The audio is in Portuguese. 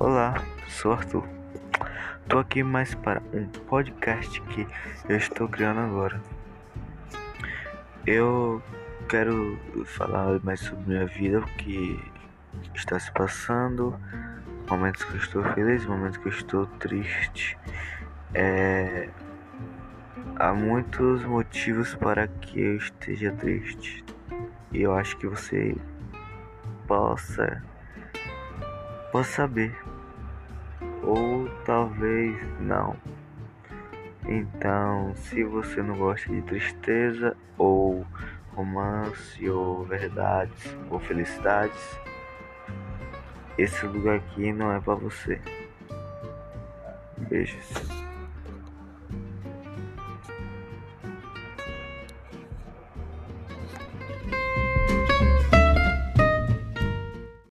Olá, sou Arthur. Tô aqui mais para um podcast que eu estou criando agora. Eu quero falar mais sobre minha vida, o que está se passando, momentos que eu estou feliz, momentos que eu estou triste. É... Há muitos motivos para que eu esteja triste. E eu acho que você possa possa saber ou talvez não. Então, se você não gosta de tristeza ou romance ou verdades ou felicidades, esse lugar aqui não é para você. Beijos.